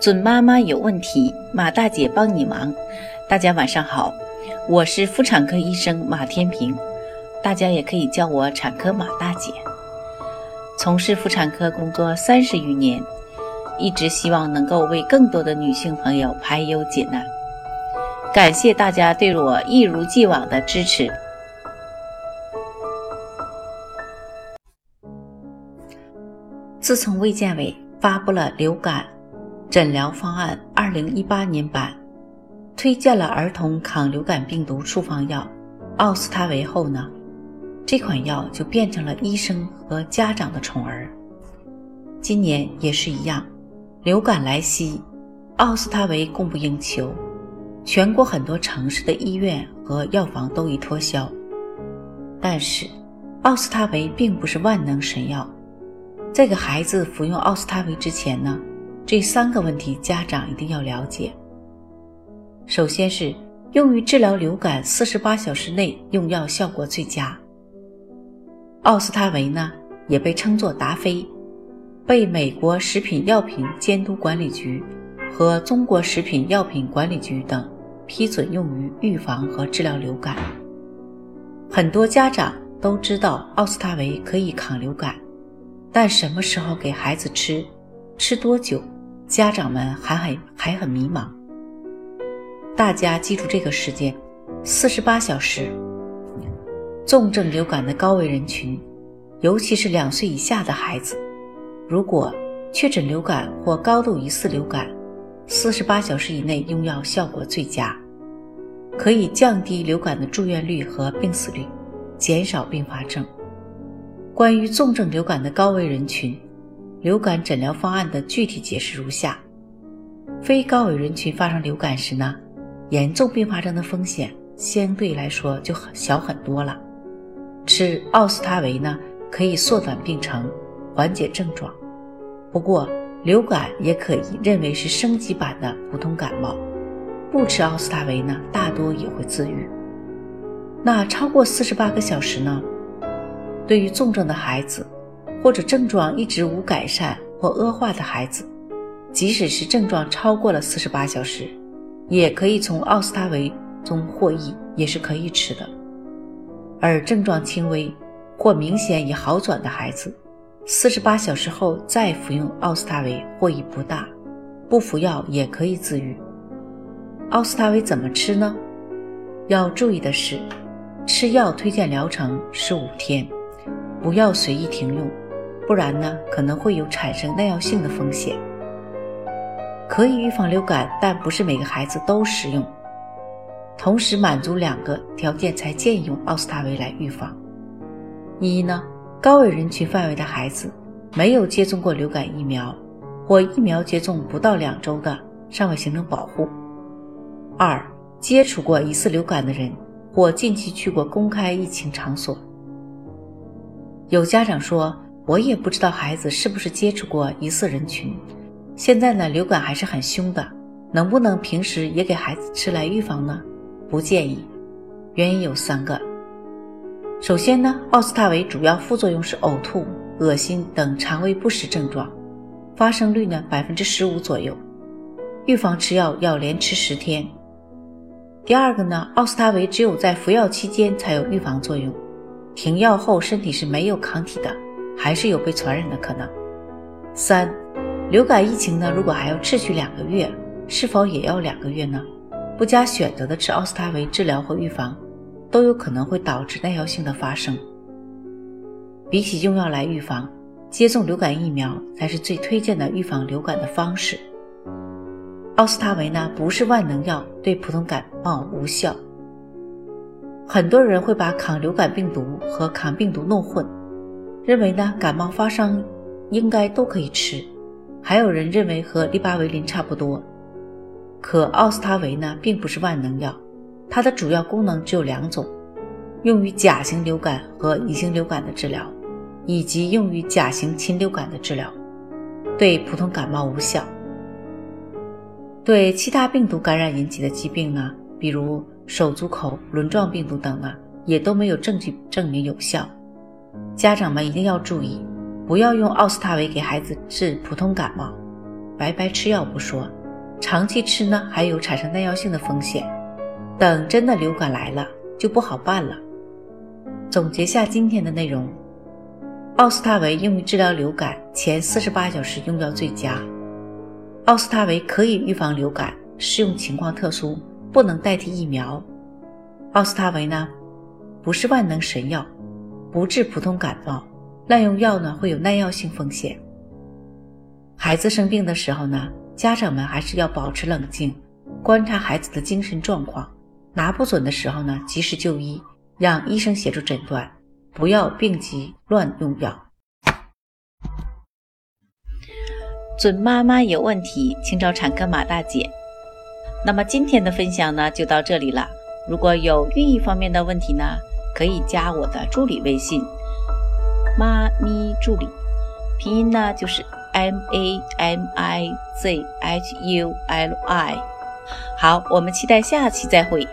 准妈妈有问题，马大姐帮你忙。大家晚上好，我是妇产科医生马天平，大家也可以叫我产科马大姐。从事妇产科工作三十余年，一直希望能够为更多的女性朋友排忧解难。感谢大家对我一如既往的支持。自从卫健委发布了流感诊疗方案二零一八年版，推荐了儿童抗流感病毒处方药奥司他韦后呢，这款药就变成了医生和家长的宠儿。今年也是一样，流感来袭，奥司他韦供不应求，全国很多城市的医院和药房都已脱销。但是，奥司他韦并不是万能神药。在给孩子服用奥司他韦之前呢，这三个问题家长一定要了解。首先是用于治疗流感四十八小时内用药效果最佳。奥司他韦呢也被称作达菲，被美国食品药品监督管理局和中国食品药品管理局等批准用于预防和治疗流感。很多家长都知道奥司他韦可以抗流感。但什么时候给孩子吃，吃多久，家长们还很还很迷茫。大家记住这个时间，四十八小时。重症流感的高危人群，尤其是两岁以下的孩子，如果确诊流感或高度疑似流感，四十八小时以内用药效果最佳，可以降低流感的住院率和病死率，减少并发症。关于重症流感的高危人群，流感诊疗方案的具体解释如下：非高危人群发生流感时呢，严重并发症的风险相对来说就很小很多了。吃奥司他韦呢，可以缩短病程，缓解症状。不过，流感也可以认为是升级版的普通感冒，不吃奥司他韦呢，大多也会自愈。那超过四十八个小时呢？对于重症的孩子，或者症状一直无改善或恶化的孩子，即使是症状超过了四十八小时，也可以从奥司他韦中获益，也是可以吃的。而症状轻微或明显已好转的孩子，四十八小时后再服用奥司他韦获益不大，不服药也可以自愈。奥司他韦怎么吃呢？要注意的是，吃药推荐疗程是五天。不要随意停用，不然呢可能会有产生耐药性的风险。可以预防流感，但不是每个孩子都适用。同时满足两个条件才建议用奥司他韦来预防：一呢，高危人群范围的孩子没有接种过流感疫苗，或疫苗接种不到两周的尚未形成保护；二，接触过疑似流感的人，或近期去过公开疫情场所。有家长说：“我也不知道孩子是不是接触过疑似人群，现在呢流感还是很凶的，能不能平时也给孩子吃来预防呢？”不建议，原因有三个。首先呢，奥司他韦主要副作用是呕吐、恶心等肠胃不适症状，发生率呢百分之十五左右，预防吃药要连吃十天。第二个呢，奥司他韦只有在服药期间才有预防作用。停药后，身体是没有抗体的，还是有被传染的可能。三，流感疫情呢，如果还要持续两个月，是否也要两个月呢？不加选择的吃奥司他韦治疗或预防，都有可能会导致耐药性的发生。比起用药来预防，接种流感疫苗才是最推荐的预防流感的方式。奥司他韦呢，不是万能药，对普通感冒无效。很多人会把抗流感病毒和抗病毒弄混，认为呢感冒发烧应该都可以吃，还有人认为和利巴韦林差不多。可奥司他韦呢并不是万能药，它的主要功能只有两种：用于甲型流感和乙型流感的治疗，以及用于甲型禽流感的治疗，对普通感冒无效。对其他病毒感染引起的疾病呢，比如。手足口轮状病毒等呢，也都没有证据证明有效。家长们一定要注意，不要用奥司他韦给孩子治普通感冒，白白吃药不说，长期吃呢还有产生耐药性的风险。等真的流感来了，就不好办了。总结下今天的内容：奥司他韦用于治疗流感，前四十八小时用药最佳。奥司他韦可以预防流感，适用情况特殊，不能代替疫苗。奥司他韦呢，不是万能神药，不治普通感冒，滥用药呢会有耐药性风险。孩子生病的时候呢，家长们还是要保持冷静，观察孩子的精神状况。拿不准的时候呢，及时就医，让医生协助诊断，不要病急乱用药。准妈妈有问题，请找产科马大姐。那么今天的分享呢，就到这里了。如果有孕育方面的问题呢，可以加我的助理微信“妈咪助理”，拼音呢就是 M A M I Z H U L I。好，我们期待下期再会。